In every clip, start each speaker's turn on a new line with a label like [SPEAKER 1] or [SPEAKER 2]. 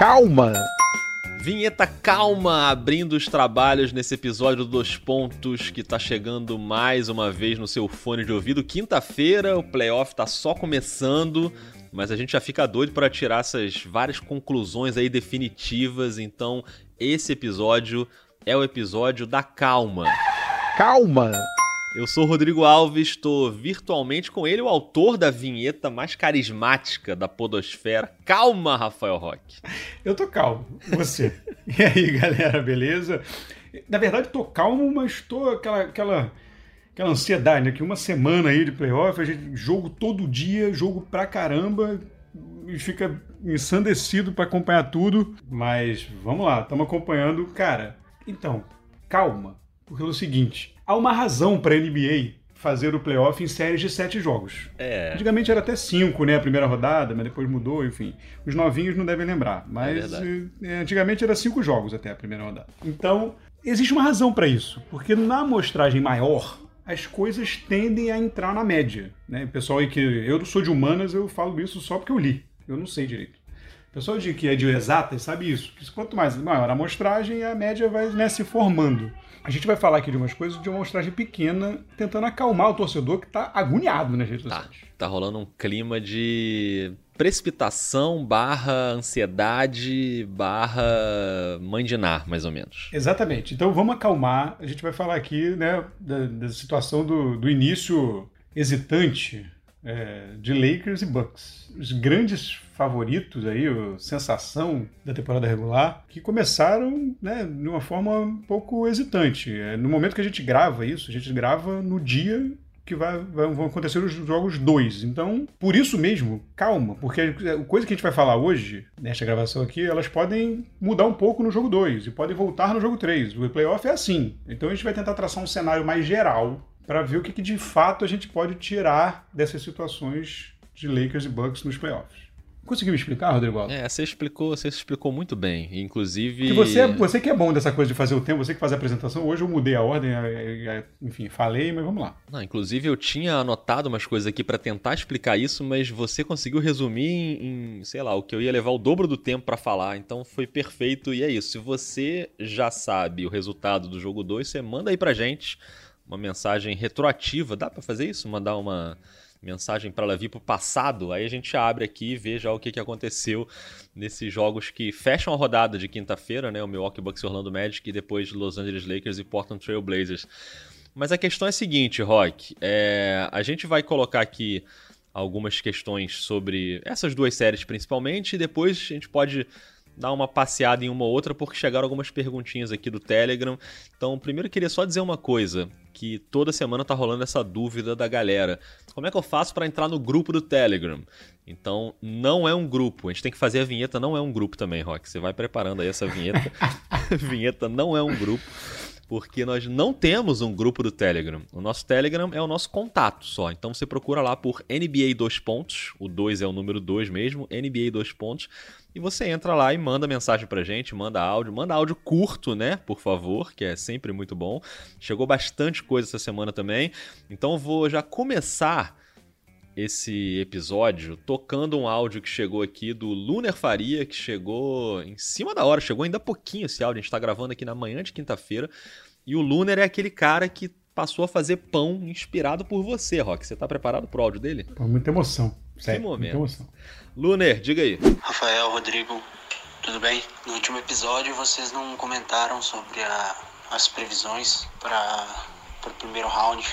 [SPEAKER 1] Calma!
[SPEAKER 2] Vinheta calma, abrindo os trabalhos nesse episódio dos pontos que tá chegando mais uma vez no seu fone de ouvido. Quinta-feira, o playoff tá só começando, mas a gente já fica doido para tirar essas várias conclusões aí definitivas. Então, esse episódio é o episódio da calma.
[SPEAKER 1] Calma!
[SPEAKER 2] Eu sou Rodrigo Alves, estou virtualmente com ele, o autor da vinheta mais carismática da podosfera. Calma, Rafael Roque.
[SPEAKER 3] Eu tô calmo, você. e aí, galera, beleza? Na verdade, tô calmo, mas tô aquela, aquela, aquela ansiedade, né? Que uma semana aí de playoff, a gente jogo todo dia, jogo pra caramba, e fica ensandecido para acompanhar tudo. Mas vamos lá, estamos acompanhando. Cara, então, calma, porque é o seguinte há uma razão para a NBA fazer o playoff em séries de sete jogos.
[SPEAKER 2] É.
[SPEAKER 3] Antigamente era até cinco, né? A primeira rodada, mas depois mudou, enfim. Os novinhos não devem lembrar, mas é é, antigamente era cinco jogos até a primeira rodada. Então, existe uma razão para isso, porque na amostragem maior, as coisas tendem a entrar na média. Né? Pessoal aí que. Eu sou de humanas, eu falo isso só porque eu li. Eu não sei direito. O pessoal de, que é de exatas sabe isso. Que quanto mais maior a amostragem, a média vai né, se formando. A gente vai falar aqui de umas coisas de uma amostragem pequena, tentando acalmar o torcedor que está agoniado nas redes
[SPEAKER 2] tá,
[SPEAKER 3] sociais.
[SPEAKER 2] Tá rolando um clima de precipitação barra ansiedade barra mandinar, mais ou menos.
[SPEAKER 3] Exatamente. Então vamos acalmar. A gente vai falar aqui né, da, da situação do, do início hesitante é, de Lakers e Bucks. Os grandes favoritos aí, sensação da temporada regular, que começaram né, de uma forma um pouco hesitante. É, no momento que a gente grava isso, a gente grava no dia que vai, vai, vão acontecer os jogos 2. Então, por isso mesmo, calma, porque a coisa que a gente vai falar hoje, nesta gravação aqui, elas podem mudar um pouco no jogo 2 e podem voltar no jogo 3. O playoff é assim. Então a gente vai tentar traçar um cenário mais geral para ver o que, que de fato a gente pode tirar dessas situações de Lakers e Bucks nos playoffs. Conseguiu me explicar, Rodrigo Alves?
[SPEAKER 2] É, você explicou, você explicou muito bem. Inclusive.
[SPEAKER 3] Que você, você que é bom dessa coisa de fazer o tempo, você que faz a apresentação. Hoje eu mudei a ordem, enfim, falei, mas vamos lá.
[SPEAKER 2] Não, inclusive eu tinha anotado umas coisas aqui para tentar explicar isso, mas você conseguiu resumir em, em, sei lá, o que eu ia levar o dobro do tempo para falar. Então foi perfeito e é isso. Se você já sabe o resultado do jogo 2, você manda aí pra gente uma mensagem retroativa. Dá para fazer isso? Mandar uma mensagem para ela vir para o passado, aí a gente abre aqui e vê já o que, que aconteceu nesses jogos que fecham a rodada de quinta-feira, né? O Milwaukee Bucks Orlando Magic e depois Los Angeles Lakers e Portland Trail Blazers. Mas a questão é a seguinte, Rock, é, a gente vai colocar aqui algumas questões sobre essas duas séries principalmente e depois a gente pode dar uma passeada em uma ou outra, porque chegaram algumas perguntinhas aqui do Telegram. Então, primeiro eu queria só dizer uma coisa, que toda semana tá rolando essa dúvida da galera. Como é que eu faço para entrar no grupo do Telegram? Então, não é um grupo. A gente tem que fazer a vinheta, não é um grupo também, Rock. Você vai preparando aí essa vinheta. vinheta não é um grupo porque nós não temos um grupo do Telegram. O nosso Telegram é o nosso contato só. Então você procura lá por NBA 2 pontos, o 2 é o número 2 mesmo, NBA 2 pontos, e você entra lá e manda mensagem pra gente, manda áudio, manda áudio curto, né, por favor, que é sempre muito bom. Chegou bastante coisa essa semana também. Então vou já começar esse episódio tocando um áudio que chegou aqui do Luner Faria, que chegou em cima da hora, chegou ainda pouquinho esse áudio, a gente tá gravando aqui na manhã de quinta-feira. E o Luner é aquele cara que passou a fazer pão inspirado por você, Rock. Você tá preparado pro áudio dele?
[SPEAKER 3] Pô, muita emoção.
[SPEAKER 2] Que momento.
[SPEAKER 3] Emoção.
[SPEAKER 2] Luner, diga aí.
[SPEAKER 4] Rafael, Rodrigo, tudo bem? No último episódio vocês não comentaram sobre a, as previsões para o primeiro round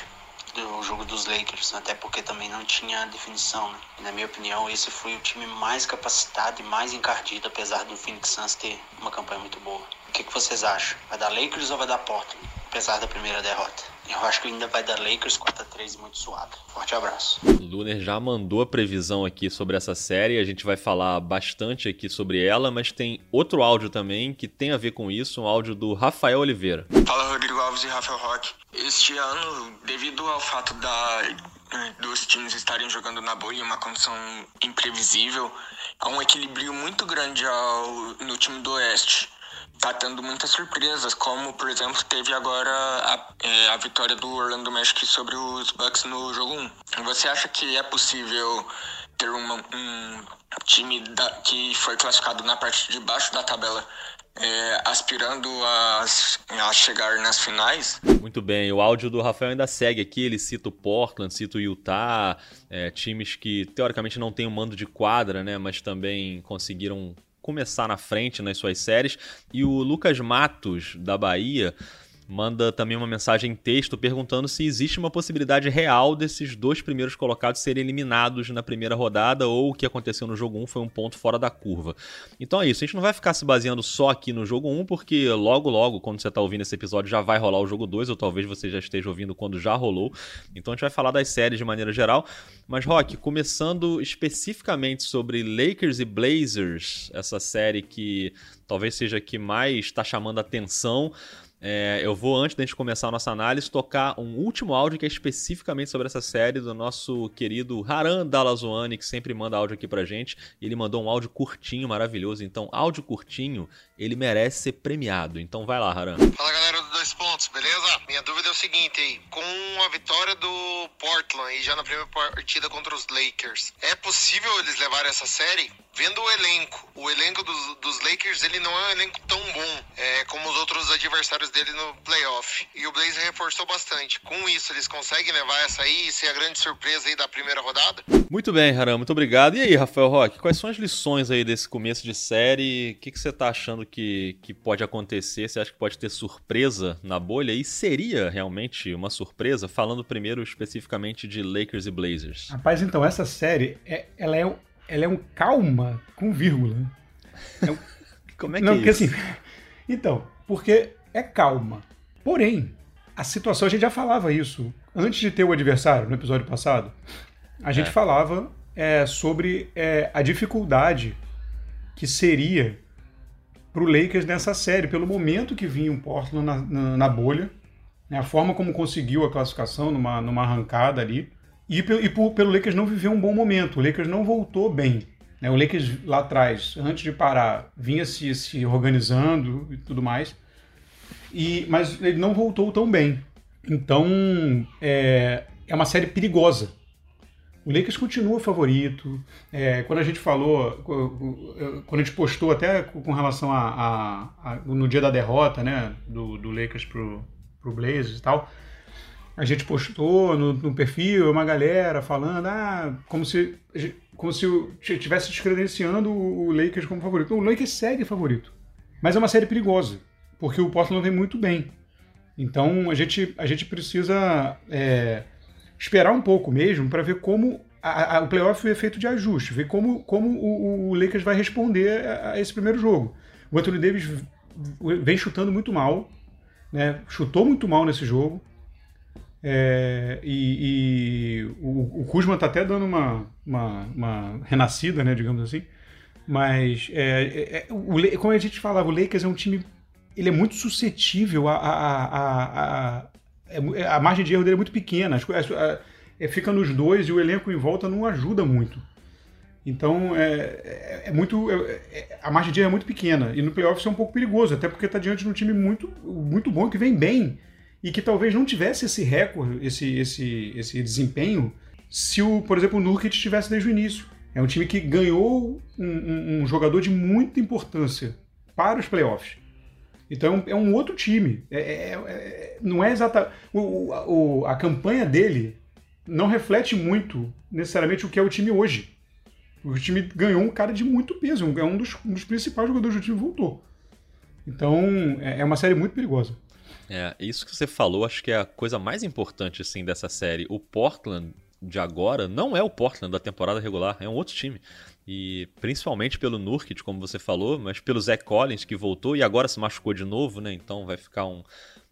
[SPEAKER 4] do jogo dos Lakers, até porque também não tinha definição. Né? E, na minha opinião, esse foi o time mais capacitado e mais encardido, apesar do Phoenix Suns ter uma campanha muito boa. O que, que vocês acham? Vai dar Lakers ou vai dar Portland? Apesar da primeira derrota. Eu acho que ainda vai dar Lakers 4x3 muito suado. Forte abraço.
[SPEAKER 2] Luner já mandou a previsão aqui sobre essa série. A gente vai falar bastante aqui sobre ela, mas tem outro áudio também que tem a ver com isso, um áudio do Rafael Oliveira.
[SPEAKER 5] Fala Rodrigo Alves e Rafael Roque. Este ano, devido ao fato da dos times estarem jogando na boa em uma condição imprevisível, há um equilíbrio muito grande ao, no time do Oeste tá tendo muitas surpresas, como por exemplo teve agora a, é, a vitória do Orlando Magic sobre os Bucks no jogo 1. Você acha que é possível ter uma, um time da, que foi classificado na parte de baixo da tabela é, aspirando a, a, chegar nas finais.
[SPEAKER 2] Muito bem, o áudio do Rafael ainda segue aqui, ele cita o Portland, cita o Utah, é, times que teoricamente não têm um mando de quadra, né, mas também conseguiram começar na frente nas suas séries. E o Lucas Matos, da Bahia, manda também uma mensagem em texto perguntando se existe uma possibilidade real desses dois primeiros colocados serem eliminados na primeira rodada ou o que aconteceu no jogo 1 foi um ponto fora da curva. Então é isso, a gente não vai ficar se baseando só aqui no jogo 1, porque logo logo, quando você está ouvindo esse episódio, já vai rolar o jogo 2, ou talvez você já esteja ouvindo quando já rolou. Então a gente vai falar das séries de maneira geral. Mas, Rock, começando especificamente sobre Lakers e Blazers, essa série que talvez seja a que mais está chamando a atenção. É, eu vou, antes da gente começar a nossa análise, tocar um último áudio que é especificamente sobre essa série do nosso querido Haran Dalazoani, que sempre manda áudio aqui pra gente. Ele mandou um áudio curtinho, maravilhoso. Então, áudio curtinho, ele merece ser premiado. Então vai lá, Haran.
[SPEAKER 1] Fala galera do Dois Pontos, beleza? Minha dúvida é o seguinte aí: com a vitória do Portland e já na primeira partida contra os Lakers, é possível eles levarem essa série? Vendo o elenco, o elenco dos, dos Lakers ele não é um elenco tão bom é, como os outros adversários dele no playoff. E o Blazer reforçou bastante. Com isso, eles conseguem levar essa aí e ser a grande surpresa aí da primeira rodada?
[SPEAKER 2] Muito bem, Haram, muito obrigado. E aí, Rafael Roque, quais são as lições aí desse começo de série? O que, que você está achando que, que pode acontecer? Você acha que pode ter surpresa na bolha? E seria realmente uma surpresa? Falando primeiro especificamente de Lakers e Blazers.
[SPEAKER 3] Rapaz, então, essa série, é, ela é ela é um calma com vírgula.
[SPEAKER 2] É um... Como é que Não,
[SPEAKER 3] é porque, isso? Assim, então, porque é calma. Porém, a situação, a gente já falava isso antes de ter o adversário, no episódio passado. A gente é. falava é, sobre é, a dificuldade que seria para o Lakers nessa série, pelo momento que vinha o Portland na, na, na bolha, né, a forma como conseguiu a classificação numa, numa arrancada ali. E, e por, pelo Lakers não viver um bom momento. O Lakers não voltou bem. Né? O Lakers lá atrás, antes de parar, vinha se, se organizando e tudo mais. E, mas ele não voltou tão bem. Então é, é uma série perigosa. O Lakers continua favorito. É, quando a gente falou, quando a gente postou até com relação a, a, a no dia da derrota, né, do, do Lakers pro, pro Blazers e tal, a gente postou no, no, perfil uma galera falando, ah, como se como se estivesse descredenciando o Lakers como favorito. o Lakers segue favorito. Mas é uma série perigosa, porque o Portland vem muito bem. Então a gente, a gente precisa é, esperar um pouco mesmo para ver como a, a, o playoff é feito de ajuste, ver como, como o, o Lakers vai responder a, a, esse primeiro jogo. O Anthony Davis vem chutando muito mal, né? chutou muito mal nesse jogo. É, e, e, o, o Kuzma está até dando uma, uma, uma, renascida, né, digamos assim. Mas, é, é, é o, como a gente falava, o Lakers é um time. Ele é muito suscetível a. a, a, a, é a margem de erro dele é muito pequena. As, é, fica nos dois e o elenco em volta não ajuda muito. Então, é, é muito. a margem de erro é muito pequena. E no playoff é um pouco perigoso, até porque está diante de um time muito, muito bom que vem bem e que talvez não tivesse esse recorde, esse, esse, esse desempenho, se o, por exemplo, o Nurkic estivesse desde o início. É um time que ganhou um, um, um jogador de muita importância para os playoffs. Então é um outro time. É, é, é, não é exata. O, o, a campanha dele não reflete muito necessariamente o que é o time hoje. O time ganhou um cara de muito peso, é um dos, um dos principais jogadores do time voltou. Então é, é uma série muito perigosa.
[SPEAKER 2] É, isso que você falou, acho que é a coisa mais importante assim dessa série. O Portland de agora não é o Portland da temporada regular, é um outro time. E principalmente pelo Nurkic, como você falou, mas pelo Zach Collins que voltou e agora se machucou de novo, né? Então vai ficar um,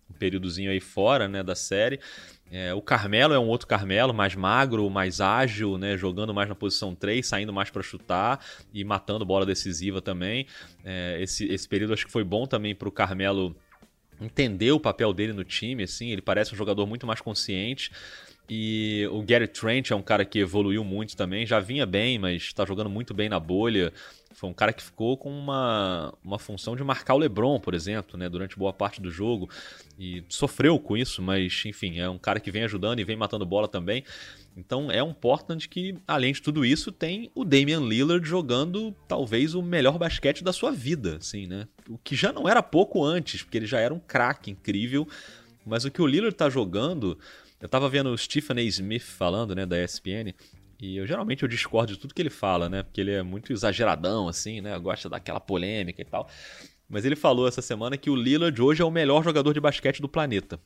[SPEAKER 2] um períodozinho aí fora, né, da série. É, o Carmelo é um outro Carmelo, mais magro, mais ágil, né, jogando mais na posição 3, saindo mais para chutar e matando bola decisiva também. É, esse, esse período acho que foi bom também para o Carmelo entender o papel dele no time, assim, ele parece um jogador muito mais consciente. E o Gary Trent é um cara que evoluiu muito também, já vinha bem, mas está jogando muito bem na bolha. Foi um cara que ficou com uma, uma função de marcar o LeBron, por exemplo, né, durante boa parte do jogo. E sofreu com isso, mas enfim, é um cara que vem ajudando e vem matando bola também. Então é um Portland que, além de tudo isso, tem o Damian Lillard jogando talvez o melhor basquete da sua vida, assim, né? O que já não era pouco antes, porque ele já era um craque incrível. Mas o que o Lillard tá jogando, eu tava vendo o Stephen A. Smith falando, né, da ESPN, e eu geralmente eu discordo de tudo que ele fala, né? Porque ele é muito exageradão, assim, né? Gosta daquela polêmica e tal. Mas ele falou essa semana que o Lillard hoje é o melhor jogador de basquete do planeta.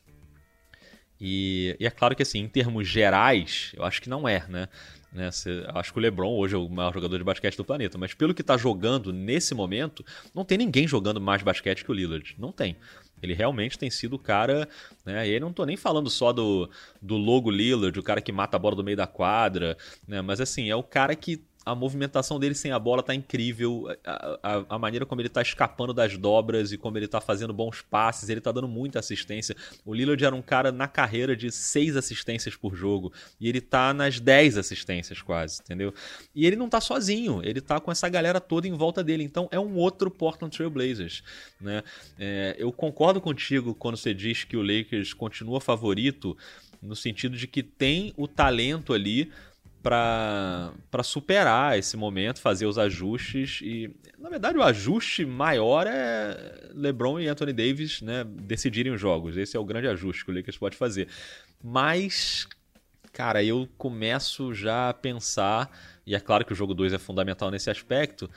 [SPEAKER 2] E, e, é claro que, assim, em termos gerais, eu acho que não é, né? Né acho que o LeBron hoje é o maior jogador de basquete do planeta, mas pelo que tá jogando nesse momento, não tem ninguém jogando mais basquete que o Lillard. Não tem. Ele realmente tem sido o cara, né? E aí não tô nem falando só do, do logo Lillard, o cara que mata a bola do meio da quadra, né? Mas assim, é o cara que a movimentação dele sem a bola tá incrível. A, a, a, maneira como ele tá escapando das dobras e como ele tá fazendo bons passes, ele tá dando muita assistência. O Lillard era um cara na carreira de seis assistências por jogo e ele tá nas dez assistências quase, entendeu? E ele não tá sozinho, ele tá com essa galera toda em volta dele. Então é um outro Portland Trail Blazers, né? É, eu concordo contigo quando você diz que o Lakers continua favorito no sentido de que tem o talento ali para superar esse momento, fazer os ajustes e na verdade o ajuste maior é LeBron e Anthony Davis, né, decidirem os jogos. Esse é o grande ajuste que o Lakers pode fazer. Mas cara, eu começo já a pensar, e é claro que o jogo 2 é fundamental nesse aspecto,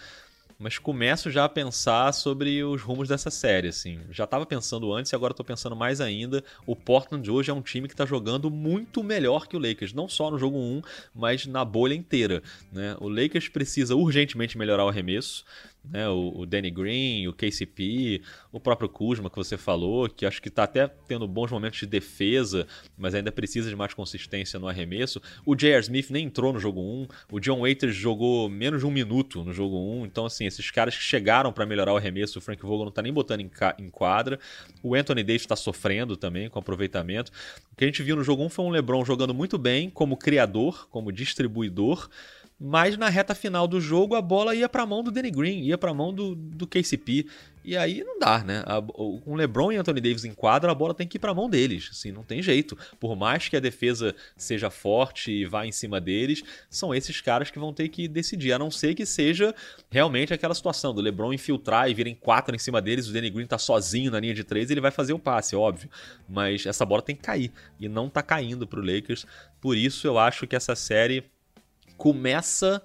[SPEAKER 2] mas começo já a pensar sobre os rumos dessa série, assim. Já estava pensando antes e agora estou pensando mais ainda. O Portland hoje é um time que está jogando muito melhor que o Lakers, não só no jogo 1, mas na bolha inteira, né? O Lakers precisa urgentemente melhorar o arremesso né? O, o, Danny Green, o KCP, o próprio Kuzma que você falou, que acho que está até tendo bons momentos de defesa, mas ainda precisa de mais consistência no arremesso. O J.R. Smith nem entrou no jogo 1, o John Waiters jogou menos de um minuto no jogo 1, então assim, esses caras que chegaram para melhorar o arremesso, o Frank Vogel não está nem botando em, em, quadra. O Anthony Davis está sofrendo também com aproveitamento. O que a gente viu no jogo 1 foi um LeBron jogando muito bem como criador, como distribuidor, mas na reta final do jogo a bola ia para a mão do Danny Green, ia para a mão do, do KCP. E aí não dá, né? A, com LeBron e Anthony Davis em quadra, a bola tem que ir para a mão deles. Assim, não tem jeito. Por mais que a defesa seja forte e vá em cima deles, são esses caras que vão ter que decidir. A não ser que seja realmente aquela situação do LeBron infiltrar e virem quatro em cima deles, o Danny Green tá sozinho na linha de três ele vai fazer o passe, óbvio. Mas essa bola tem que cair. E não tá caindo pro Lakers. Por isso eu acho que essa série começa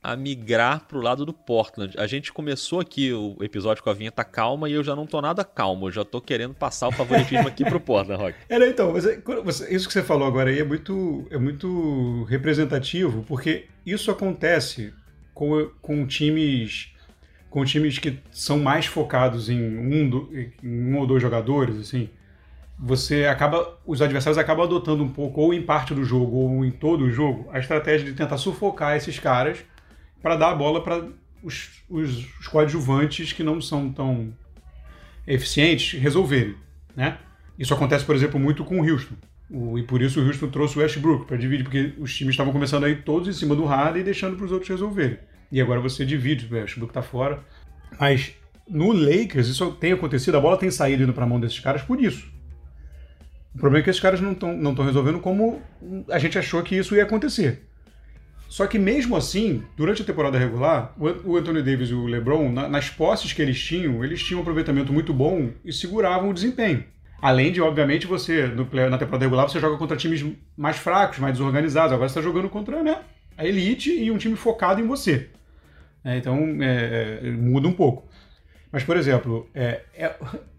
[SPEAKER 2] a migrar pro lado do Portland. A gente começou aqui o episódio com a vinheta calma e eu já não tô nada calmo, eu já tô querendo passar o favoritismo aqui pro Portland, Rock.
[SPEAKER 3] É, então, você, isso que você falou agora aí é muito, é muito representativo, porque isso acontece com, com times com times que são mais focados em um, em um ou dois jogadores, assim você acaba, os adversários acabam adotando um pouco, ou em parte do jogo, ou em todo o jogo, a estratégia de tentar sufocar esses caras para dar a bola para os, os, os, coadjuvantes que não são tão eficientes resolverem, né? Isso acontece, por exemplo, muito com o Houston. O, e por isso o Houston trouxe o Westbrook para dividir, porque os times estavam começando a ir todos em cima do Harden e deixando para os outros resolverem. E agora você divide, o Westbrook está fora. Mas no Lakers isso tem acontecido, a bola tem saído indo para a mão desses caras por isso o problema é que esses caras não estão não resolvendo como a gente achou que isso ia acontecer. Só que mesmo assim, durante a temporada regular, o Anthony Davis e o LeBron, nas posses que eles tinham, eles tinham um aproveitamento muito bom e seguravam o desempenho. Além de, obviamente, você, no, na temporada regular, você joga contra times mais fracos, mais desorganizados. Agora você está jogando contra né, a elite e um time focado em você. É, então, é, é, muda um pouco. Mas, por exemplo, é, é,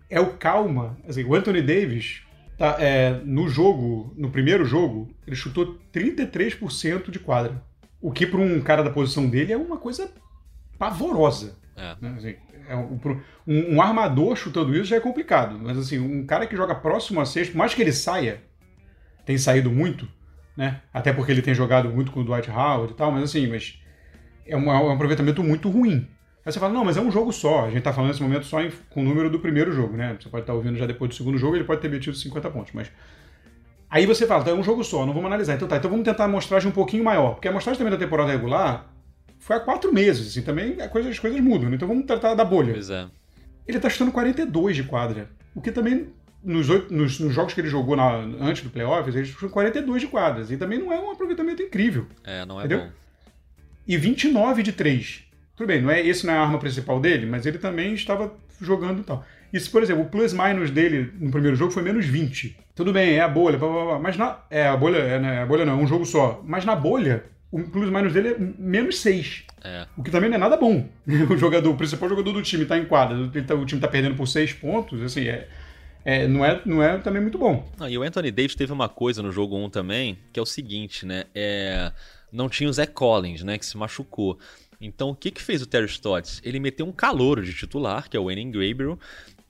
[SPEAKER 3] é o calma. Assim, o Anthony Davis, Tá, é, no jogo, no primeiro jogo, ele chutou 33% de quadra. O que para um cara da posição dele é uma coisa pavorosa. É. Né? Assim, é um, um, um, armador chutando isso já é complicado. Mas assim, um cara que joga próximo a sexto, por mais que ele saia, tem saído muito, né? Até porque ele tem jogado muito com o Dwight Howard e tal, mas assim, mas é um, é um aproveitamento muito ruim. Aí você fala, não, mas é um jogo só. A gente está falando nesse momento só em, com o número do primeiro jogo, né? Você pode estar tá ouvindo já depois do segundo jogo, ele pode ter metido 50 pontos. Mas Aí você fala, tá, é um jogo só, não vamos analisar. Então tá, então vamos tentar a amostragem um pouquinho maior. Porque a amostragem também da temporada regular foi há quatro meses, assim, também a coisa, as coisas mudam. Né? Então vamos tratar da bolha.
[SPEAKER 2] Pois é.
[SPEAKER 3] Ele tá chutando 42 de quadra. O que também, nos, nos, nos jogos que ele jogou na, antes do playoffs, ele chutou 42 de quadras. E também não é um aproveitamento incrível.
[SPEAKER 2] É, não é
[SPEAKER 3] Entendeu?
[SPEAKER 2] bom.
[SPEAKER 3] E 29 de 3. Tudo bem, não é, esse não é a arma principal dele, mas ele também estava jogando e tal. E se, por exemplo, o plus-minus dele no primeiro jogo foi menos 20. Tudo bem, é a bolha, blá, blá, blá, mas na. É, a bolha, é, né, a bolha não, é um jogo só. Mas na bolha, o plus-minus dele é menos 6.
[SPEAKER 2] É.
[SPEAKER 3] O que também não é nada bom. O jogador, o principal jogador do time está em quadra, tá- o time está perdendo por 6 pontos, assim, é, é, não, é, não é também muito bom.
[SPEAKER 2] Não, e o Anthony Davis teve uma coisa no jogo 1 também, que é o seguinte, né? É, não tinha o Zé Collins, né? Que se machucou. Então, o que que fez o Terry Stotts? Ele meteu um calouro de titular, que é o Wayne Gabriel,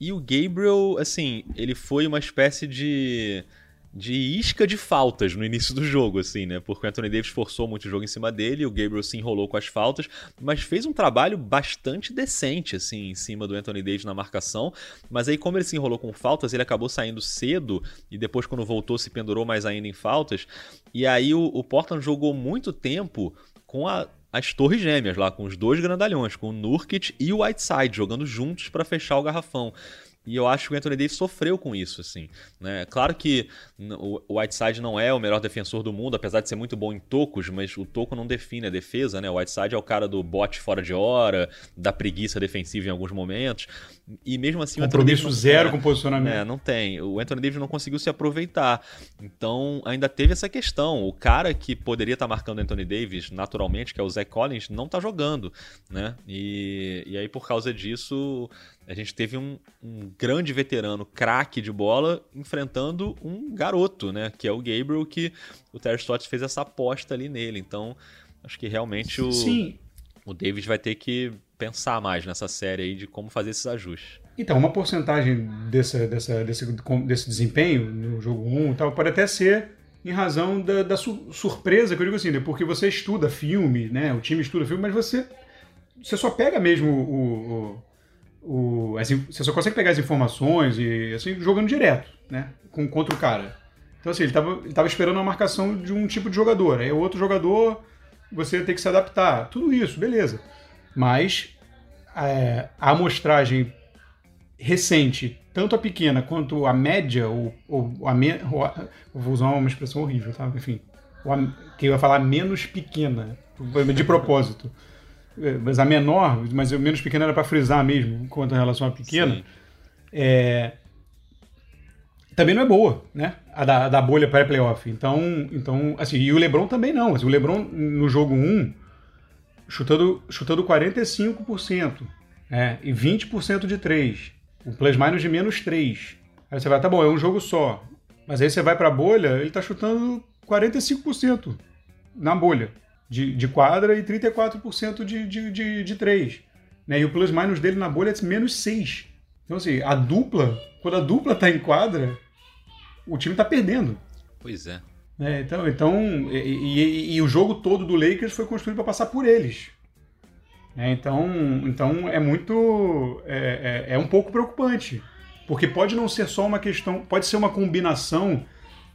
[SPEAKER 2] e o Gabriel, assim, ele foi uma espécie de de isca de faltas no início do jogo, assim, né? Porque o Anthony Davis forçou muito o jogo em cima dele, o Gabriel se enrolou com as faltas, mas fez um trabalho bastante decente, assim, em cima do Anthony Davis na marcação. Mas aí, como ele se enrolou com faltas, ele acabou saindo cedo e depois, quando voltou, se pendurou mais ainda em faltas. E aí, o, o Portland jogou muito tempo com a- as torres gêmeas lá, com os dois grandalhões, com o Nurkic e o Whiteside jogando juntos para fechar o garrafão. E eu acho que o Anthony Davis sofreu com isso, assim. Né? Claro que o Whiteside não é o melhor defensor do mundo, apesar de ser muito bom em tocos, mas o toco não define a defesa, né? O Whiteside é o cara do bote fora de hora, da preguiça defensiva em alguns momentos. E mesmo assim
[SPEAKER 3] Compromisso zero
[SPEAKER 2] é,
[SPEAKER 3] com posicionamento.
[SPEAKER 2] é, não tem. O Anthony Davis não conseguiu se aproveitar. Então, ainda teve essa questão. O cara que poderia estar marcando o Anthony Davis naturalmente, que é o Zach Collins, não tá jogando, né? E, e aí, por causa disso, a gente teve um, um grande veterano, craque de bola, enfrentando um garoto, né? Que é o Gabriel, que o Terry Stotts fez essa aposta ali nele. Então, acho que realmente o,
[SPEAKER 3] Sim,
[SPEAKER 2] o Davis vai ter que pensar mais nessa série aí de como fazer esses ajustes.
[SPEAKER 3] Então, uma porcentagem dessa, dessa, desse, desse desempenho no jogo 1 e tal pode até ser em razão da, da su- surpresa, que eu digo assim, né? porque você estuda filme, né? o time estuda filme, mas você, você só pega mesmo o. o, o as in- você só consegue pegar as informações e assim, jogando direto, né? Com, contra o cara. Então, assim, ele estava ele tava esperando a marcação de um tipo de jogador. Aí outro jogador, você tem que se adaptar. Tudo isso, beleza. Mas é, a amostragem recente, tanto a pequena quanto a média, ou, ou a me, ou a- vou usar uma expressão horrível, tá? Enfim, a- que eu ia falar menos pequena, de propósito. É, Mas a menor, mas o menos pequena era para frisar mesmo, quanto em relação à pequena, é, também não é boa, né? A da, a da bolha pré-playoff. Então, então, assim, e o LeBron também não. Assim, o LeBron no jogo 1, chutando, chutando 45%, né? E 20% de 3. O plus minus de menos 3. Aí você vai, tá bom, é um jogo só. Mas aí você vai pra bolha, ele tá chutando 45% na bolha de, de quadra e 34% de, de, de, de 3. Né? E o plus minus dele na bolha é menos 6. Então, assim, a dupla, quando a dupla tá em quadra, o time tá perdendo.
[SPEAKER 2] Pois é.
[SPEAKER 3] Né? então, então e, e- e o jogo todo do Lakers foi construído para passar por eles. né? então, então é muito. É, é- é um pouco preocupante. Porque pode não ser só uma questão. Pode ser uma combinação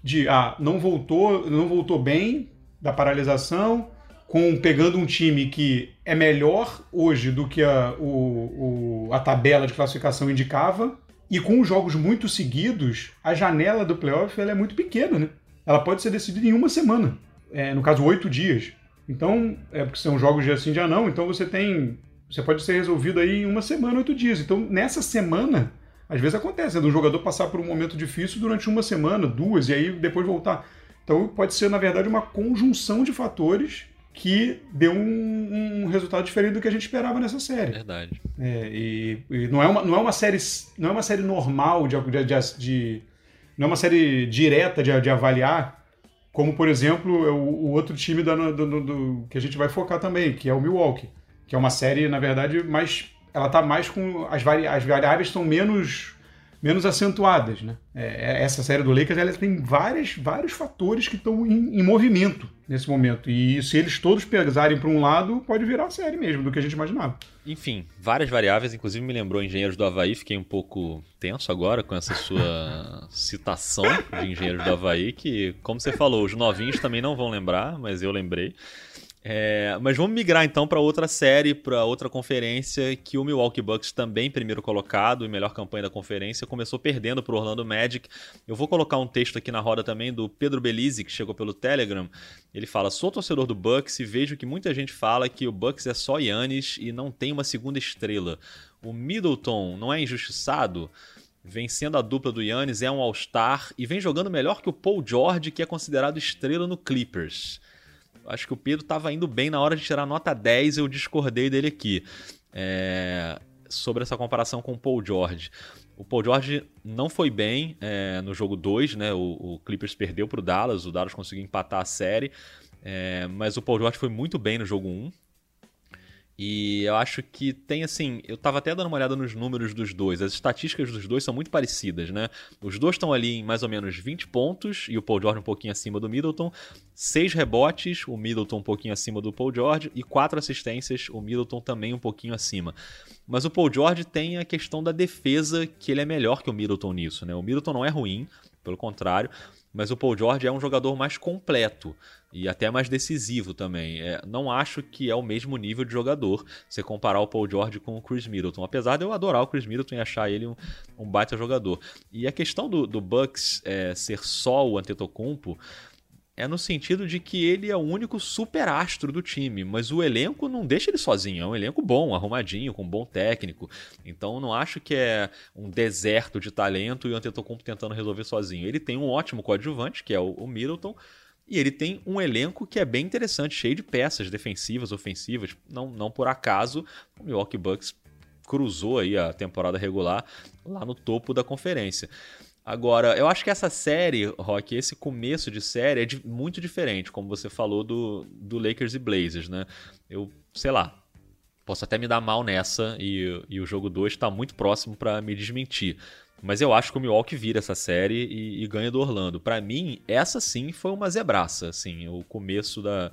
[SPEAKER 3] de ah, não voltou, não voltou bem da paralisação, com pegando um time que é melhor hoje do que a, o, o- a tabela de classificação indicava, e com os jogos muito seguidos, a janela do playoff ela é muito pequena, né? Ela pode ser decidida em uma semana, é, no caso, oito dias. Então, é porque são jogos de assim, dia não, então você tem. Você pode ser resolvido aí em uma semana, oito dias. Então, nessa semana, às vezes acontece, né, do jogador passar por um momento difícil durante uma semana, duas, e aí depois voltar. Então pode ser, na verdade, uma conjunção de fatores que deu um, um resultado diferente do que a gente esperava nessa série.
[SPEAKER 2] Verdade.
[SPEAKER 3] É, e, e não, é uma, não é uma série não é uma série normal de, de, de- de- não é uma série direta de, de avaliar como por exemplo é o, o outro time da- do, do- do- que a gente vai focar também que é o Milwaukee que é uma série na verdade mais ela tá mais com as, vari, as variáveis estão menos menos acentuadas né É, essa série do Lakers ela tem várias, vários fatores que estão em, em movimento nesse momento. E se eles todos pesarem para um lado, pode virar série mesmo, do que a gente imaginava.
[SPEAKER 2] Enfim, várias variáveis, inclusive me lembrou Engenheiros do Havaí, fiquei um pouco tenso agora com essa sua citação de Engenheiros do Havaí, que, como você falou, os novinhos também não vão lembrar, mas eu lembrei. É, mas vamos migrar então para outra série, para outra conferência, que o Milwaukee Bucks também primeiro colocado e melhor campanha da conferência, começou perdendo para o Orlando Magic. Eu vou colocar um texto aqui na roda também do Pedro Belize, que chegou pelo Telegram. Ele fala: "Sou torcedor do Bucks e vejo que muita gente fala que o Bucks é só Yannis e não tem uma segunda estrela. O Middleton não é injustiçado?" vencendo a dupla do Yannis, é um All-Star e vem jogando melhor que o Paul George, que é considerado estrela no Clippers. Acho que o Pedro estava indo bem na hora de tirar nota 10, eu discordei dele aqui. É, sobre essa comparação com o Paul George. O Paul George não foi bem é, no jogo 2, né? O, o Clippers perdeu para o Dallas, o Dallas conseguiu empatar a série, é, mas o Paul George foi muito bem no jogo 1. Um. E eu acho que tem assim. Eu tava até dando uma olhada nos números dos dois. As estatísticas dos dois são muito parecidas, né? Os dois estão ali em mais ou menos 20 pontos e o Paul George um pouquinho acima do Middleton. Seis rebotes, o Middleton um pouquinho acima do Paul George. E quatro assistências, o Middleton também um pouquinho acima. Mas o Paul George tem a questão da defesa, que ele é melhor que o Middleton nisso, né? O Middleton não é ruim, pelo contrário mas o Paul George é um jogador mais completo e até mais decisivo também. É, não acho que é o mesmo nível de jogador se comparar o Paul George com o Chris Middleton, apesar de eu adorar o Chris Middleton e achar ele um, um baita jogador. E a questão do, do Bucks é, ser só o Antetokounmpo é no sentido de que ele é o único superastro do time, mas o elenco não deixa ele sozinho, é um elenco bom, arrumadinho, com um bom técnico. Então não acho que é um deserto de talento e o Antetokounmpo tentando resolver sozinho. Ele tem um ótimo coadjuvante, que é o, Middleton, e ele tem um elenco que é bem interessante, cheio de peças defensivas, ofensivas. Não, não por acaso o Milwaukee Bucks cruzou aí a temporada regular lá no topo da conferência. Agora, eu acho que essa série, Rock, esse começo de série é de, muito diferente, como você falou do, do Lakers e Blazers, né? Eu, sei lá, posso até me dar mal nessa e, e o jogo 2 está muito próximo para me desmentir. Mas eu acho que o Milwaukee vira essa série e, e ganha do Orlando. Para mim, essa sim foi uma zebraça, assim, o começo da,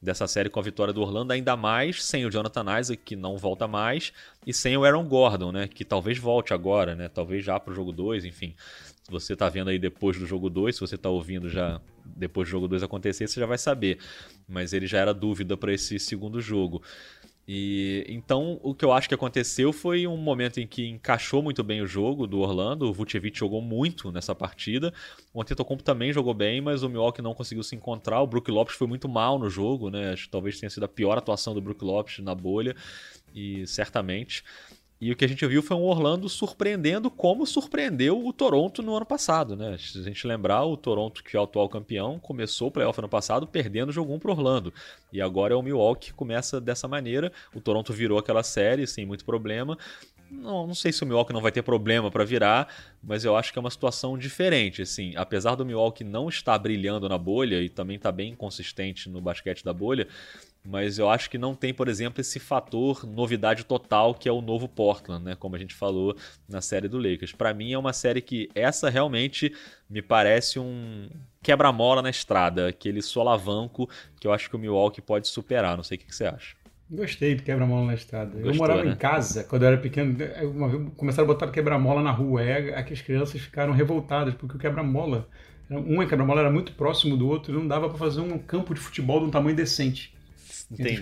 [SPEAKER 2] dessa série com a vitória do Orlando, ainda mais sem o Jonathan Isaac, que não volta mais, e sem o Aaron Gordon, né, que talvez volte agora, né, talvez já para o jogo 2, enfim. Se você está vendo aí depois do jogo 2, se você está ouvindo já depois do jogo 2 acontecer, você já vai saber. Mas ele já era dúvida para esse segundo jogo. E então o que eu acho que aconteceu foi um momento em que encaixou muito bem o jogo do Orlando. O Vucevic jogou muito nessa partida. O Antetokounmpo também jogou bem, mas o Milwaukee não conseguiu se encontrar. O Brook Lopes foi muito mal no jogo, né? Acho que talvez tenha sido a pior atuação do Brook Lopes na bolha e certamente. E o que a gente viu foi um Orlando surpreendendo como surpreendeu o Toronto no ano passado, né? Se a gente lembrar, o Toronto, que é o atual campeão, começou o playoff ano passado perdendo o jogo 1 para Orlando. E agora é o Milwaukee que começa dessa maneira. O Toronto virou aquela série sem muito problema. Não, não sei se o Milwaukee não vai ter problema para virar, mas eu acho que é uma situação diferente. Assim, apesar do Milwaukee não estar brilhando na bolha e também estar tá bem consistente no basquete da bolha, mas eu acho que não tem, por exemplo, esse fator novidade total que é o novo Portland, né? Como a gente falou na série do Lakers. Para mim é uma série que essa realmente me parece um quebra-mola na estrada, aquele solavanco que eu acho que o Milwaukee pode superar. Não sei o que você acha.
[SPEAKER 3] Gostei do quebra-mola na estrada. Gostou, eu morava né? em casa quando eu era pequeno. Uma vez começaram a botar quebra-mola na rua. Aí as crianças ficaram revoltadas porque o quebra-mola, um quebra-mola era muito próximo do outro e não dava para fazer um campo de futebol de um tamanho decente.
[SPEAKER 2] Entendi.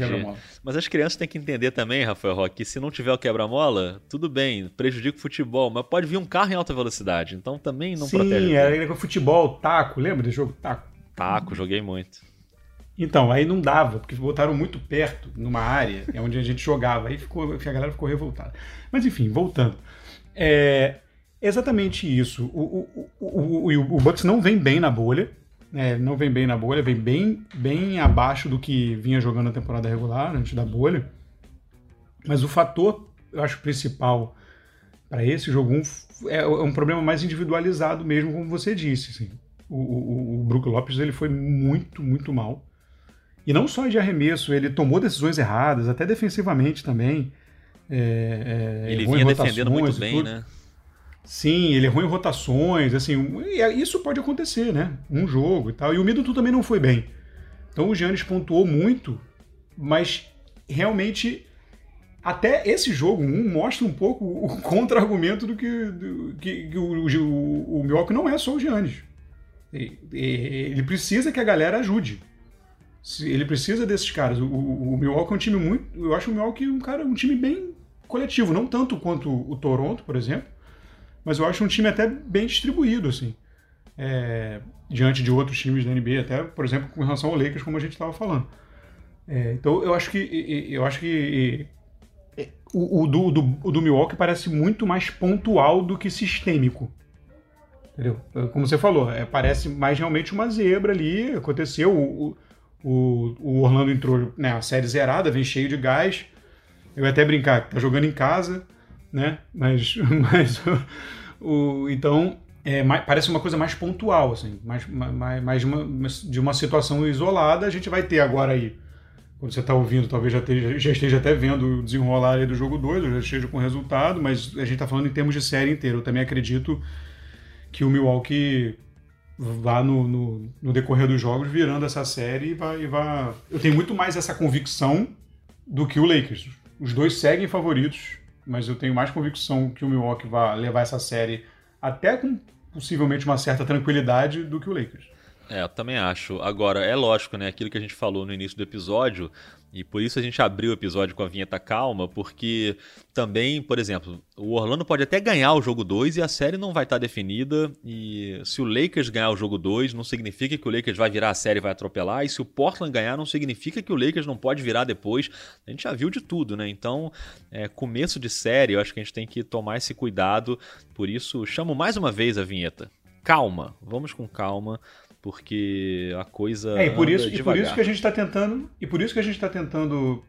[SPEAKER 2] Mas as crianças têm que entender também, Rafael Roque, que se não tiver o quebra-mola, tudo bem, prejudica o futebol, mas pode vir um carro em alta velocidade, então também não
[SPEAKER 3] Sim,
[SPEAKER 2] protege.
[SPEAKER 3] Sim, era com futebol, taco, lembra desse jogo taco?
[SPEAKER 2] Taco, joguei muito.
[SPEAKER 3] Então, aí não dava, porque botaram muito perto, numa área é onde a gente jogava, aí ficou, a galera ficou revoltada. Mas enfim, voltando. É exatamente isso. O, o, o, o, o Bucks não vem bem na bolha, é, não vem bem na bolha, vem bem, bem abaixo do que vinha jogando na temporada regular, antes da bolha. Mas o fator, eu acho, principal para esse jogo 1 é, é um problema mais individualizado mesmo, como você disse. Assim. O, o, o Brook Lopes ele foi muito, muito mal. E não só de arremesso, ele tomou decisões erradas, até defensivamente também.
[SPEAKER 2] É, é, ele vinha defendendo muito bem, né?
[SPEAKER 3] Sim, ele errou em rotações, assim, é, isso pode acontecer, né? Um jogo e tal. E o Middleton também não foi bem. Então o Giannis pontuou muito, mas realmente até esse jogo um mostra um pouco o contra-argumento do que, do, que, que o, o, o Milwaukee não é só o Giannis. Ele precisa que a galera ajude. Ele precisa desses caras. O, o, o Milwaukee é um time muito. Eu acho o Milwaukee um cara, um time bem coletivo, não tanto quanto o Toronto, por exemplo, mas eu acho um time até bem distribuído, assim, é, diante de outros times da NBA, até, por exemplo, com relação ao Lakers, como a gente estava falando. É, então eu acho que eu acho que o, o, do, do, o do Milwaukee parece muito mais pontual do que sistêmico. Entendeu? Como você falou, é, parece mais realmente uma zebra ali. Aconteceu, o, o, o Orlando entrou, né, a série zerada, vem cheio de gás. Eu ia até brincar, tá jogando em casa, né? Mas, mas o, então é, mais, parece uma coisa mais pontual, assim, mais, mais, mais de, uma, de uma situação isolada. A gente vai ter agora aí, quando você está ouvindo, talvez já esteja, já esteja até vendo o desenrolar do jogo 2, já esteja com o resultado, mas a gente está falando em termos de série inteira. Eu também acredito que o Milwaukee vá no, no, no, decorrer dos jogos virando essa série e vai, e vai. Eu tenho muito mais essa convicção do que o Lakers. Os dois seguem favoritos, mas eu tenho mais convicção que o Milwaukee vai levar essa série até com possivelmente uma certa tranquilidade do que o Lakers.
[SPEAKER 2] É, eu também acho. Agora, é lógico, né? Aquilo que a gente falou no início do episódio, e por isso a gente abriu o episódio com a vinheta calma, porque também, por exemplo, o Orlando pode até ganhar o jogo 2 e a série não vai estar definida. E se o Lakers ganhar o jogo 2, não significa que o Lakers vai virar a série e vai atropelar. E se o Portland ganhar, não significa que o Lakers não pode virar depois. A gente já viu de tudo, né? Então, é, começo de série, eu acho que a gente tem que tomar esse cuidado. Por isso, chamo mais uma vez a vinheta. Calma, vamos com calma porque a coisa
[SPEAKER 3] é, e por isso e por isso que a gente está tentando e por isso que a gente está tentando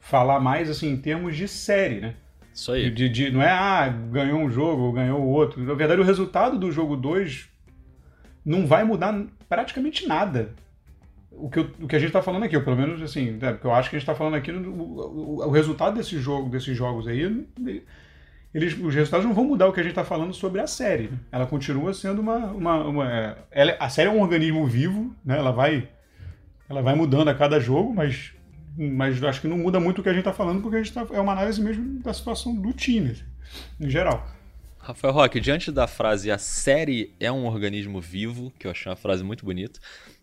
[SPEAKER 3] falar mais assim em termos de série, né?
[SPEAKER 2] Isso aí.
[SPEAKER 3] De, de, não é ah ganhou um jogo ganhou o outro. Na verdade o resultado do jogo 2 não vai mudar praticamente nada. O que, eu, o que a gente está falando aqui, ou pelo menos assim, é, porque eu acho que a gente está falando aqui, o, o, o, resultado desse jogo, desses jogos aí, eles, os resultados não vão mudar o que a gente está falando sobre a série. Ela continua sendo uma. uma, uma é, ela, a série é um organismo vivo, né? ela, vai, ela vai mudando a cada jogo, mas, mas acho que não muda muito o que a gente está falando, porque a gente tá, é uma análise mesmo da situação do time, assim, em geral.
[SPEAKER 2] Rafael Roque, diante da frase a série é um organismo vivo, que eu achei uma frase muito bonita,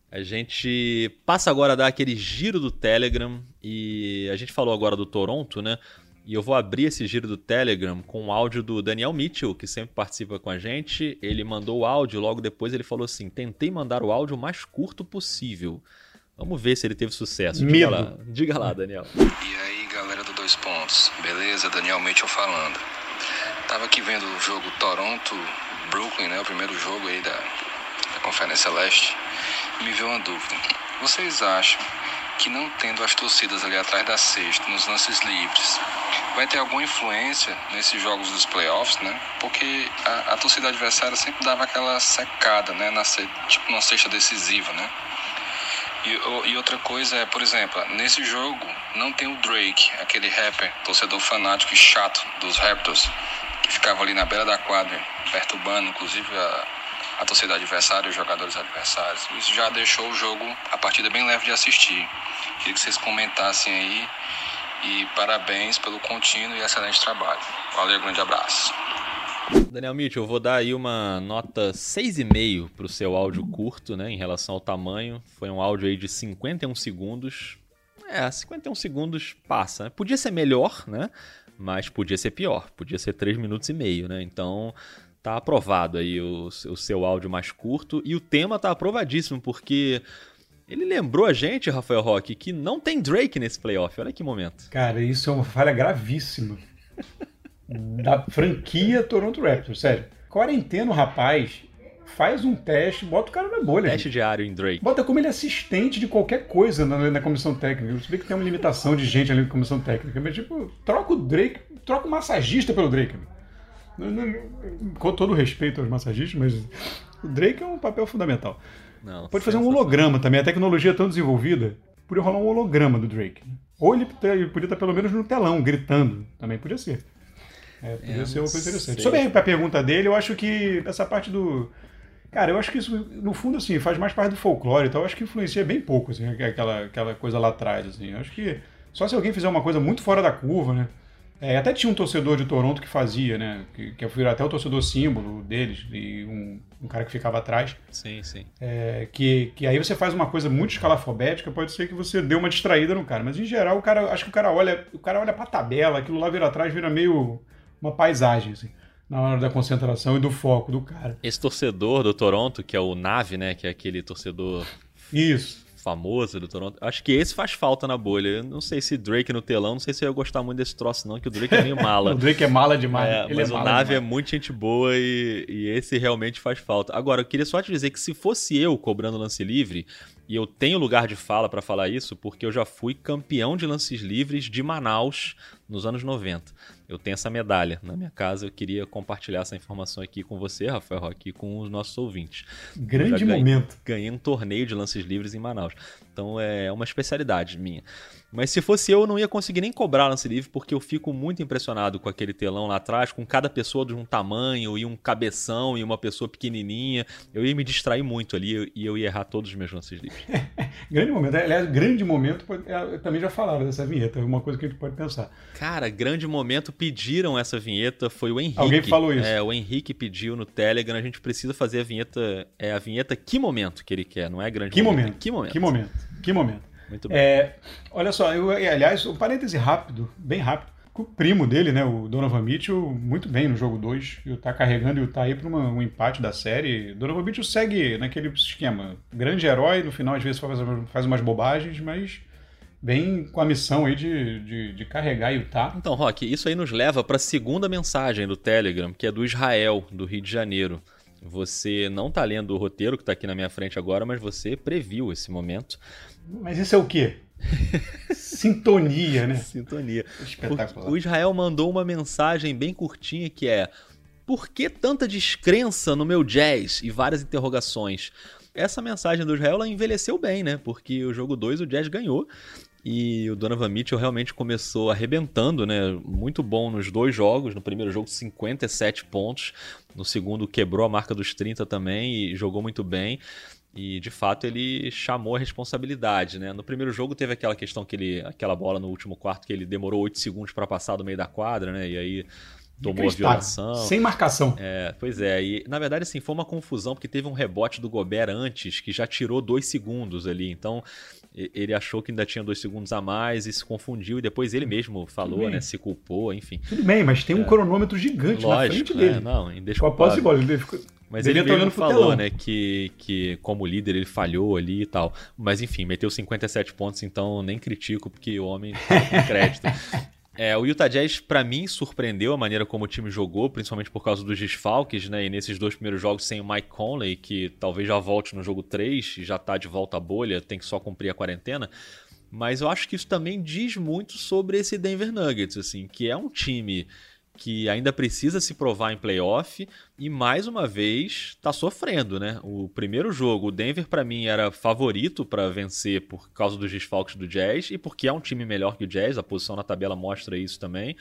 [SPEAKER 2] a gente passa agora a dar aquele giro do Telegram e a gente falou agora do Toronto, né? E eu vou abrir esse giro do Telegram com o áudio do Daniel Mitchell, que sempre participa com a gente. Ele mandou o áudio, logo depois ele falou assim: tentei mandar o áudio o mais curto possível. Vamos ver se ele teve sucesso. Diga
[SPEAKER 3] Medo.
[SPEAKER 2] lá, diga lá, Daniel.
[SPEAKER 6] E aí, galera do Dois Pontos, beleza? Daniel Mitchell falando. Tava aqui vendo o jogo Toronto-Brooklyn, né? O primeiro jogo aí da, da Conferência Leste. E me veio uma dúvida. Vocês acham que não tendo as torcidas ali atrás da cesta, nos lances livres, vai ter alguma influência nesses jogos dos playoffs, né? Porque a, a torcida adversária sempre dava aquela secada, né? Na, tipo uma cesta decisiva, né? E, e, outra coisa é, por exemplo, nesse jogo não tem o Drake, aquele rapper, torcedor fanático e chato dos Raptors, que ficava ali na beira da quadra, perturbando, inclusive a, a torcida adversária, os jogadores adversários. Isso já deixou o jogo, a partida bem leve de assistir. Queria que vocês comentassem aí e parabéns pelo contínuo e excelente trabalho. Valeu, grande abraço.
[SPEAKER 2] Daniel Mitchell, eu vou dar aí uma nota 6,5 para o seu áudio curto, né, em relação ao tamanho. Foi um áudio aí de 51 segundos. É, 51 segundos passa. Né? Podia ser melhor, né? Mas podia ser pior. Podia ser 3 minutos e meio, né? Então, tá aprovado aí o, o seu áudio mais curto. E o tema tá aprovadíssimo, porque ele lembrou a gente, Rafael Roque, que não tem Drake nesse playoff. Olha que momento.
[SPEAKER 3] Cara, isso é uma falha gravíssima. da franquia Toronto Raptors, sério. Quarentena o rapaz, faz um teste, bota o cara na bolha.
[SPEAKER 2] Teste gente. diário em Drake.
[SPEAKER 3] Bota como ele é assistente de qualquer coisa na, na comissão técnica. Você vê que tem uma limitação de gente ali na comissão técnica. Mas, tipo, troca o Drake, troca o massagista pelo Drake. Com todo respeito aos massagistas, mas o Drake é um papel fundamental. Não, Pode fazer um holograma também. A tecnologia é tão desenvolvida, podia rolar um holograma do Drake. Ou ele, ele podia estar pelo menos no telão, gritando. Também podia ser. É, podia é, ser uma coisa interessante. Sobre a pergunta dele, eu acho que essa parte do. Cara, eu acho que isso, no fundo, assim, faz mais parte do folclore, então eu acho que influencia bem pouco, assim, aquela, aquela coisa lá atrás, assim. Eu acho que só se alguém fizer uma coisa muito fora da curva, né? É, até tinha um torcedor de Toronto que fazia, né? Que, que foi até o torcedor símbolo deles, e um, um cara que ficava atrás.
[SPEAKER 2] Sim, sim.
[SPEAKER 3] É, que, que aí você faz uma coisa muito escalafobética, pode ser que você dê uma distraída no cara. Mas em geral, o cara, acho que o cara olha, o cara olha pra tabela, aquilo lá vira atrás, vira meio uma paisagem, assim, na hora da concentração e do foco do cara.
[SPEAKER 2] Esse torcedor do Toronto, que é o Nave, né? Que é aquele torcedor.
[SPEAKER 3] Isso
[SPEAKER 2] famoso do Toronto. Acho que esse faz falta na bolha. Eu não sei se Drake no telão, não sei se eu ia gostar muito desse troço, não, que o Drake é meio mala.
[SPEAKER 3] o Drake é mala demais.
[SPEAKER 2] É,
[SPEAKER 3] Ele
[SPEAKER 2] mas
[SPEAKER 3] é
[SPEAKER 2] o Nave é muito gente boa e, e, esse realmente faz falta. Agora, eu queria só te dizer que se fosse eu cobrando lance livre, e eu tenho lugar de fala para falar isso, porque eu já fui campeão de lances livres de Manaus nos anos 90. Eu tenho essa medalha na minha casa, eu queria compartilhar essa informação aqui com você, Rafael aqui com os nossos ouvintes.
[SPEAKER 3] Grande momento.
[SPEAKER 2] Ganhei, ganhei um torneio de lances livres em Manaus. Então é uma especialidade minha. Mas se fosse eu, eu não ia conseguir nem cobrar lance livre, porque eu fico muito impressionado com aquele telão lá atrás, com cada pessoa de um tamanho, e um cabeção, e uma pessoa pequenininha. Eu ia me distrair muito ali e eu ia errar todos os meus lances livres.
[SPEAKER 3] grande momento. Aliás, grande momento, é, também já falaram dessa vinheta, é uma coisa que a gente pode pensar.
[SPEAKER 2] Cara, grande momento, pediram essa vinheta, foi o Henrique.
[SPEAKER 3] Alguém falou isso.
[SPEAKER 2] É, o Henrique pediu no Telegram, a gente precisa fazer a vinheta, é a vinheta Que Momento que ele quer, não é grande
[SPEAKER 3] que
[SPEAKER 2] momento.
[SPEAKER 3] momento. Que momento. Que momento. Que momento.
[SPEAKER 2] Muito bem.
[SPEAKER 3] É, olha só, eu, aliás, um parêntese rápido, bem rápido. O primo dele, né, o Donovan Mitchell, muito bem no jogo 2. E tá carregando e tá aí para um empate da série. Donovan Mitchell segue naquele esquema. Grande herói, no final às vezes faz, faz umas bobagens, mas vem com a missão aí de, de, de carregar Utah.
[SPEAKER 2] Então, Rock, isso aí nos leva para a segunda mensagem do Telegram, que é do Israel, do Rio de Janeiro. Você não está lendo o roteiro que está aqui na minha frente agora, mas você previu esse momento.
[SPEAKER 3] Mas isso é o quê? Sintonia, né?
[SPEAKER 2] Sintonia.
[SPEAKER 3] Espetacular.
[SPEAKER 2] O Israel mandou uma mensagem bem curtinha que é: Por que tanta descrença no meu jazz? E várias interrogações. Essa mensagem do Israel ela envelheceu bem, né? Porque o jogo 2 o Jazz ganhou. E o Donovan Mitchell realmente começou arrebentando, né? Muito bom nos dois jogos. No primeiro jogo, 57 pontos. No segundo, quebrou a marca dos 30 também e jogou muito bem. E de fato ele chamou a responsabilidade, né? No primeiro jogo teve aquela questão que ele, aquela bola no último quarto que ele demorou 8 segundos para passar do meio da quadra, né? E aí tomou a violação.
[SPEAKER 3] Sem marcação.
[SPEAKER 2] É, pois é, e na verdade assim, foi uma confusão porque teve um rebote do Gobert antes que já tirou dois segundos ali, então ele achou que ainda tinha dois segundos a mais e se confundiu e depois ele mesmo falou, né, se culpou, enfim.
[SPEAKER 3] Tudo bem, mas tem um é. cronômetro gigante
[SPEAKER 2] Lógico,
[SPEAKER 3] na frente dele. É,
[SPEAKER 2] não,
[SPEAKER 3] Com a posse de bola, ele ficou...
[SPEAKER 2] Mas ele mesmo falou, né, que, que como líder ele falhou ali e tal. Mas enfim, meteu 57 pontos, então nem critico, porque o homem tem crédito. É, o Utah Jazz, para mim, surpreendeu a maneira como o time jogou, principalmente por causa dos desfalques, né? E nesses dois primeiros jogos sem o Mike Conley, que talvez já volte no jogo 3 e já tá de volta à bolha, tem que só cumprir a quarentena. Mas eu acho que isso também diz muito sobre esse Denver Nuggets, assim, que é um time que ainda precisa se provar em playoff e mais uma vez está sofrendo, né? O primeiro jogo, o Denver para mim era favorito para vencer por causa dos desfalques do Jazz e porque é um time melhor que o Jazz, a posição na tabela mostra isso também.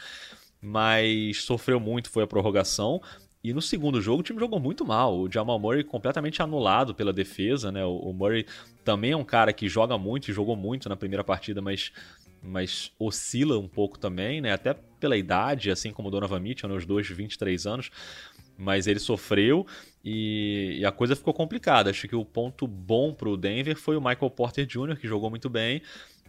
[SPEAKER 2] Mas sofreu muito, foi a prorrogação. E no segundo jogo o time jogou muito mal. O Jamal Murray completamente anulado pela defesa, né? O Murray também é um cara que joga muito e jogou muito na primeira partida, mas mas oscila um pouco também, né? Até pela idade, assim como Donovan Mitchell, né? dois 23 anos. Mas ele sofreu e, e, a coisa ficou complicada. Acho que o ponto bom para o Denver foi o Michael Porter Jr., que jogou muito bem,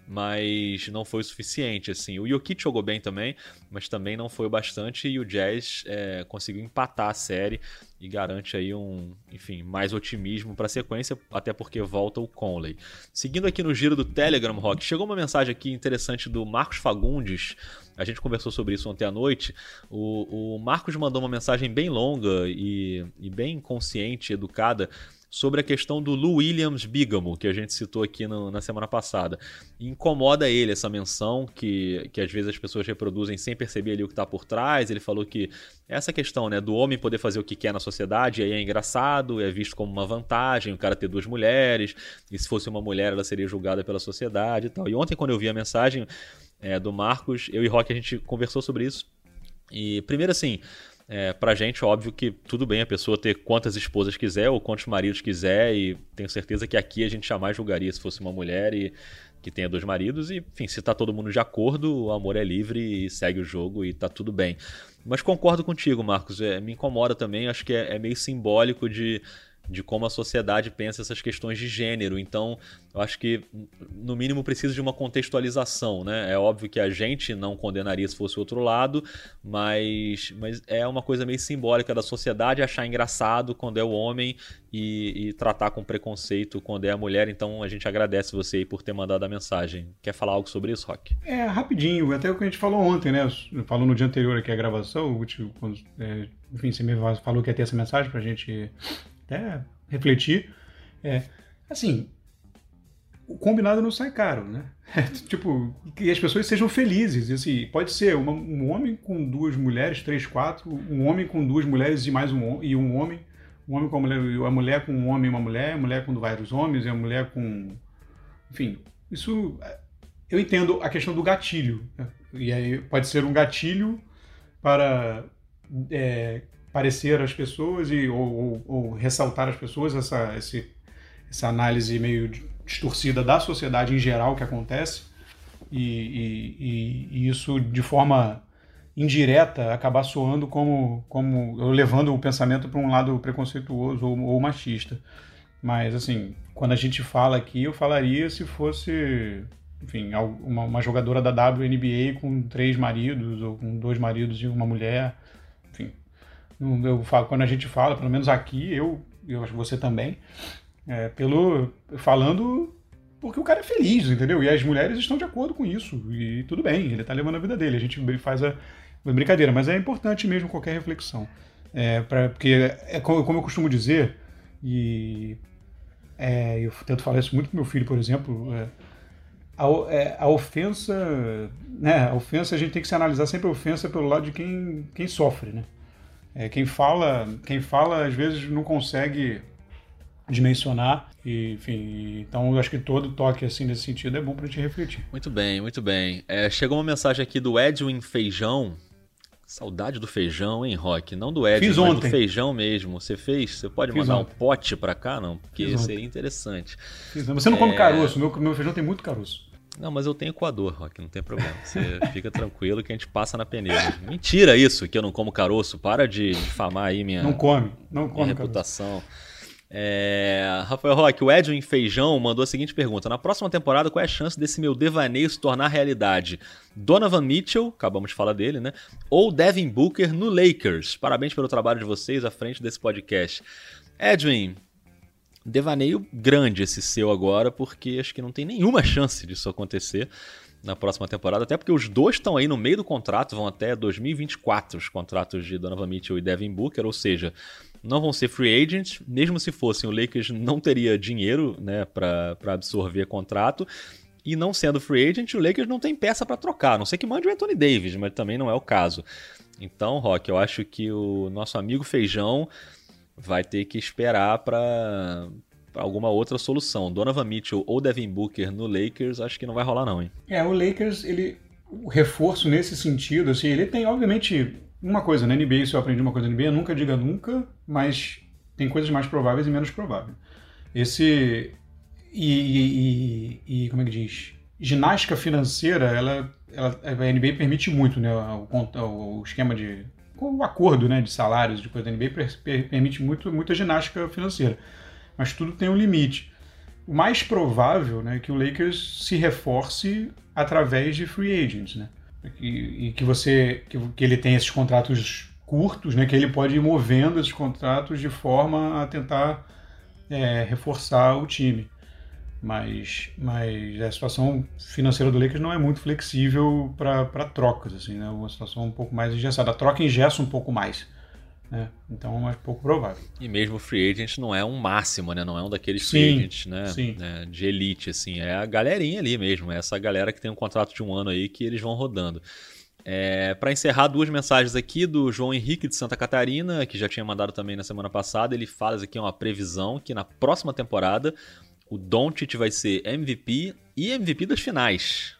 [SPEAKER 2] mas não foi o suficiente. Assim. O Jokic jogou bem também, mas também não foi o bastante e o Jazz é, conseguiu empatar a série e garante aí um, enfim, mais otimismo para a sequência, até porque volta o Conley. Seguindo aqui no giro do Telegram, Rock, chegou uma mensagem aqui interessante do Marcos Fagundes. A gente conversou sobre isso ontem à noite. O, o Marcos mandou uma mensagem bem longa e, e bem consciente, educada sobre a questão do Lou Williams bígamo, que a gente citou aqui no, na semana passada. E incomoda ele essa menção, que, que às vezes as pessoas reproduzem sem perceber ali o que está por trás. Ele falou que essa questão né, do homem poder fazer o que quer na sociedade aí é engraçado, é visto como uma vantagem o cara ter duas mulheres, e se fosse uma mulher ela seria julgada pela sociedade e tal. E ontem, quando eu vi a mensagem é, do Marcos, eu e Rock a gente conversou sobre isso. E primeiro assim, É, pra gente, óbvio que tudo bem a pessoa ter quantas esposas quiser ou quantos maridos quiser, e tenho certeza que aqui a gente jamais julgaria se fosse uma mulher e que tenha dois maridos, e enfim, se tá todo mundo de acordo, o amor é livre e segue o jogo e tá tudo bem. Mas concordo contigo, Marcos, é, me incomoda também, acho que é, é meio simbólico de de como a sociedade pensa essas questões de gênero. Então, eu acho que, no mínimo, precisa de uma contextualização. Né? É óbvio que a gente não condenaria se fosse o outro lado, mas, mas é uma coisa meio simbólica da sociedade achar engraçado quando é o homem e, e tratar com preconceito quando é a mulher. Então, a gente agradece você aí por ter mandado a mensagem. Quer falar algo sobre isso, Rock?
[SPEAKER 3] É, rapidinho, até o que a gente falou ontem, né? Falou no dia anterior aqui a gravação, quando, é, enfim, você me falou que ia ter essa mensagem pra gente até refletir. É, assim, o combinado não sai caro, né? É, tipo, que as pessoas sejam felizes. Assim, pode ser uma, um homem com duas mulheres, três, quatro, um homem com duas mulheres e mais um, e um homem, um homem com a mulher, a mulher com um homem e uma mulher, a mulher com vários homens e a mulher com. Enfim, isso. Eu entendo a questão do gatilho. Né? E aí pode ser um gatilho para é, parecer às pessoas e, ou, ou, ou ressaltar às pessoas essa, esse, essa análise meio distorcida da sociedade em geral que acontece e, e, e isso de forma indireta acabar soando como, como levando o pensamento para um lado preconceituoso ou, ou, machista. Mas, assim, quando a gente fala aqui, eu falaria se fosse, enfim, uma, uma jogadora da WNBA com três maridos ou com dois maridos e uma mulher eu falo, quando a gente fala, pelo menos aqui, eu, eu acho que você também, é, pelo falando porque o cara é feliz, entendeu? E as mulheres estão de acordo com isso. E tudo bem, ele está levando a vida dele. A gente faz a, brincadeira, mas é importante mesmo qualquer reflexão. É, porque, é como, eu costumo dizer, e é, eu tento falar isso muito com meu filho, por exemplo, é, a, é, a, ofensa, né, a ofensa a gente tem que se analisar sempre a ofensa pelo lado de quem, quem sofre, né? É, quem fala, quem fala às vezes não consegue dimensionar e, enfim, então eu acho que todo toque assim nesse sentido é bom para gente refletir.
[SPEAKER 2] Muito bem, muito bem. É, chegou uma mensagem aqui do Edwin Feijão. Saudade do feijão, hein, Rock? Não do Edwin, Fiz mas ontem. do feijão mesmo. Você fez? Você pode Fiz mandar ontem. um pote para cá, não? Porque Fiz seria ontem. interessante.
[SPEAKER 3] Fiz Você não é... come caroço, meu, meu feijão tem muito caroço.
[SPEAKER 2] Não, mas eu tenho coador, Rock, não tem problema. Você fica tranquilo que a gente passa na peneira. Mentira isso, que eu não como caroço. Para de difamar aí minha,
[SPEAKER 3] não come, não come
[SPEAKER 2] minha reputação. É... Rafael Roque, o Edwin Feijão mandou a seguinte pergunta: Na próxima temporada, qual é a chance desse meu devaneio se tornar realidade? Donovan Mitchell, acabamos de falar dele, né? Ou Devin Booker no Lakers? Parabéns pelo trabalho de vocês à frente desse podcast. Edwin, devaneio grande esse seu agora, porque acho que não tem nenhuma chance disso acontecer na próxima temporada, até porque os dois estão aí no meio do contrato, vão até 2024 os contratos de Donovan Mitchell e Devin Booker, ou seja, não vão ser free agents, mesmo se fossem, o Lakers não teria dinheiro né, para absorver contrato, e não sendo free agent, o Lakers não tem peça para trocar, a não sei que mande o Anthony Davis, mas também não é o caso. Então, Rock, eu acho que o nosso amigo Feijão vai ter que esperar para alguma outra solução. Donovan Mitchell ou Devin Booker no Lakers, acho que não vai rolar não, hein?
[SPEAKER 3] É, o Lakers, ele o reforço nesse sentido, assim, ele tem obviamente uma coisa na NBA, se eu aprendi uma coisa na NBA, nunca diga nunca, mas tem coisas mais prováveis e menos prováveis. Esse e, e, e como é que diz? Ginástica financeira, ela, ela a NBA permite muito, né, o, o esquema de o acordo né, de salários de coisa da NBA permite muito, muita ginástica financeira. Mas tudo tem um limite. O mais provável né, é que o Lakers se reforce através de free agents. Né? E, e que você que, que, ele tem esses contratos curtos, né, que ele pode ir movendo esses contratos de forma a tentar é, reforçar o time mas, mas a situação financeira do Lakers não é muito flexível para trocas, assim, né? Uma situação um pouco mais engessada. A troca engessa um pouco mais. Né? Então é pouco provável.
[SPEAKER 2] E mesmo o free agent não é um máximo, né? Não é um daqueles sim, free agents, né? Sim. né? De elite, assim. É a galerinha ali mesmo. É essa galera que tem um contrato de um ano aí que eles vão rodando. É, para encerrar, duas mensagens aqui do João Henrique de Santa Catarina, que já tinha mandado também na semana passada. Ele fala aqui uma previsão que na próxima temporada o Doncic vai ser MVP e MVP das finais.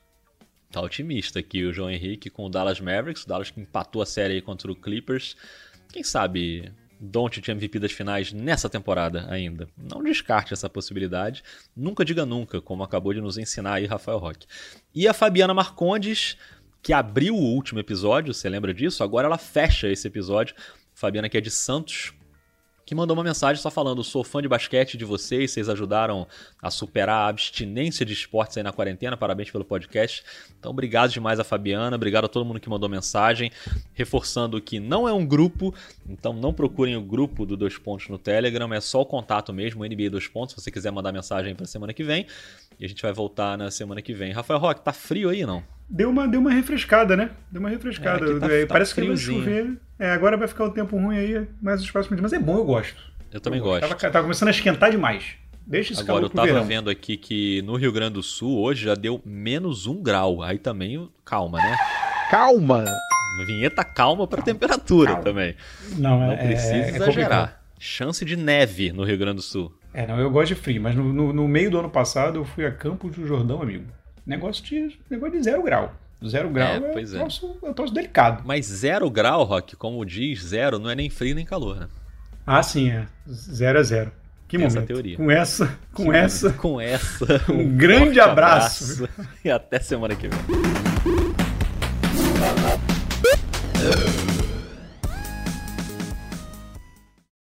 [SPEAKER 2] Tá otimista aqui o João Henrique com o Dallas Mavericks, o Dallas que empatou a série contra o Clippers. quem sabe Don't MVP das finais nessa temporada ainda. Não descarte essa possibilidade. Nunca diga nunca, como acabou de nos ensinar aí Rafael Roque. E a Fabiana Marcondes, que abriu o último episódio, você lembra disso? Agora ela fecha esse episódio. Fabiana que é de Santos, que mandou uma mensagem só falando: sou fã de basquete de vocês, vocês ajudaram a superar a abstinência de esportes aí na quarentena, parabéns pelo podcast. Então, obrigado demais a Fabiana, obrigado a todo mundo que mandou mensagem, reforçando que não é um grupo, então não procurem o grupo do Dois Pontos no Telegram, é só o contato mesmo, NBA Dois Pontos, se você quiser mandar mensagem para semana que vem. E a gente vai voltar na semana que vem. Rafael Roque, tá frio aí não?
[SPEAKER 3] Deu uma, deu uma refrescada, né? Deu uma refrescada. É, tá, tá Parece que vai chover. É, agora vai ficar o tempo ruim aí, mais os próximos dias. Mas é bom, eu gosto.
[SPEAKER 2] Eu também eu gosto.
[SPEAKER 3] Tava, tava, começando a esquentar demais. Deixa esse
[SPEAKER 2] Agora, eu tava
[SPEAKER 3] verão.
[SPEAKER 2] vendo aqui que no Rio Grande do Sul hoje já deu menos um grau. Aí também, calma, né?
[SPEAKER 7] Calma!
[SPEAKER 2] Vinheta calma para temperatura
[SPEAKER 3] calma.
[SPEAKER 2] também.
[SPEAKER 3] Não,
[SPEAKER 2] não
[SPEAKER 3] é,
[SPEAKER 2] precisa
[SPEAKER 3] é,
[SPEAKER 2] exagerar. Chance de neve no Rio Grande do Sul.
[SPEAKER 3] É, não, eu gosto de frio, mas no, no, no meio do ano passado eu fui a Campos do Jordão, amigo. Negócio de, negócio de zero grau. Zero grau é, é, é. Troço, é um troço delicado.
[SPEAKER 2] Mas zero grau, Rock, como diz, zero não é nem frio nem calor, né?
[SPEAKER 3] Ah, sim, é. Zero é zero. Que
[SPEAKER 2] Essa
[SPEAKER 3] momento.
[SPEAKER 2] teoria.
[SPEAKER 3] Com essa, com que essa.
[SPEAKER 2] Momento. Com essa.
[SPEAKER 3] Um, um grande abraço.
[SPEAKER 2] abraço. E até semana que vem.